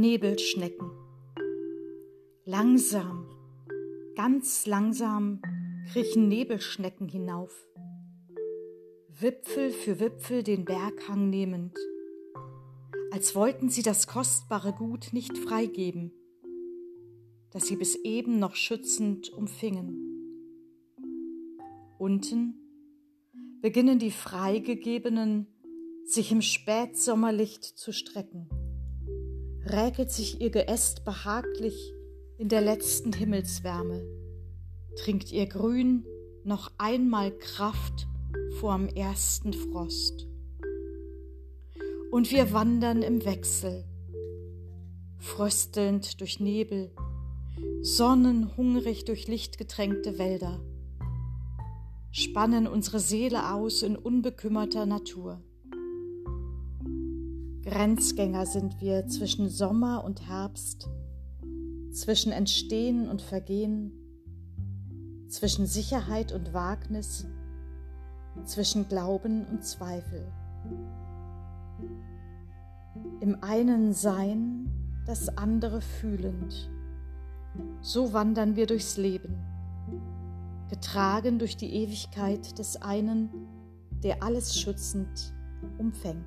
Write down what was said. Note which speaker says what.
Speaker 1: Nebelschnecken. Langsam, ganz langsam kriechen Nebelschnecken hinauf, Wipfel für Wipfel den Berghang nehmend, als wollten sie das kostbare Gut nicht freigeben, das sie bis eben noch schützend umfingen. Unten beginnen die Freigegebenen sich im Spätsommerlicht zu strecken räkelt sich ihr Geäst behaglich in der letzten Himmelswärme, trinkt ihr Grün noch einmal Kraft vorm ersten Frost. Und wir wandern im Wechsel, fröstelnd durch Nebel, sonnenhungrig durch lichtgetränkte Wälder, spannen unsere Seele aus in unbekümmerter Natur. Grenzgänger sind wir zwischen Sommer und Herbst, zwischen Entstehen und Vergehen, zwischen Sicherheit und Wagnis, zwischen Glauben und Zweifel. Im einen Sein, das andere fühlend. So wandern wir durchs Leben, getragen durch die Ewigkeit des einen, der alles schützend umfängt.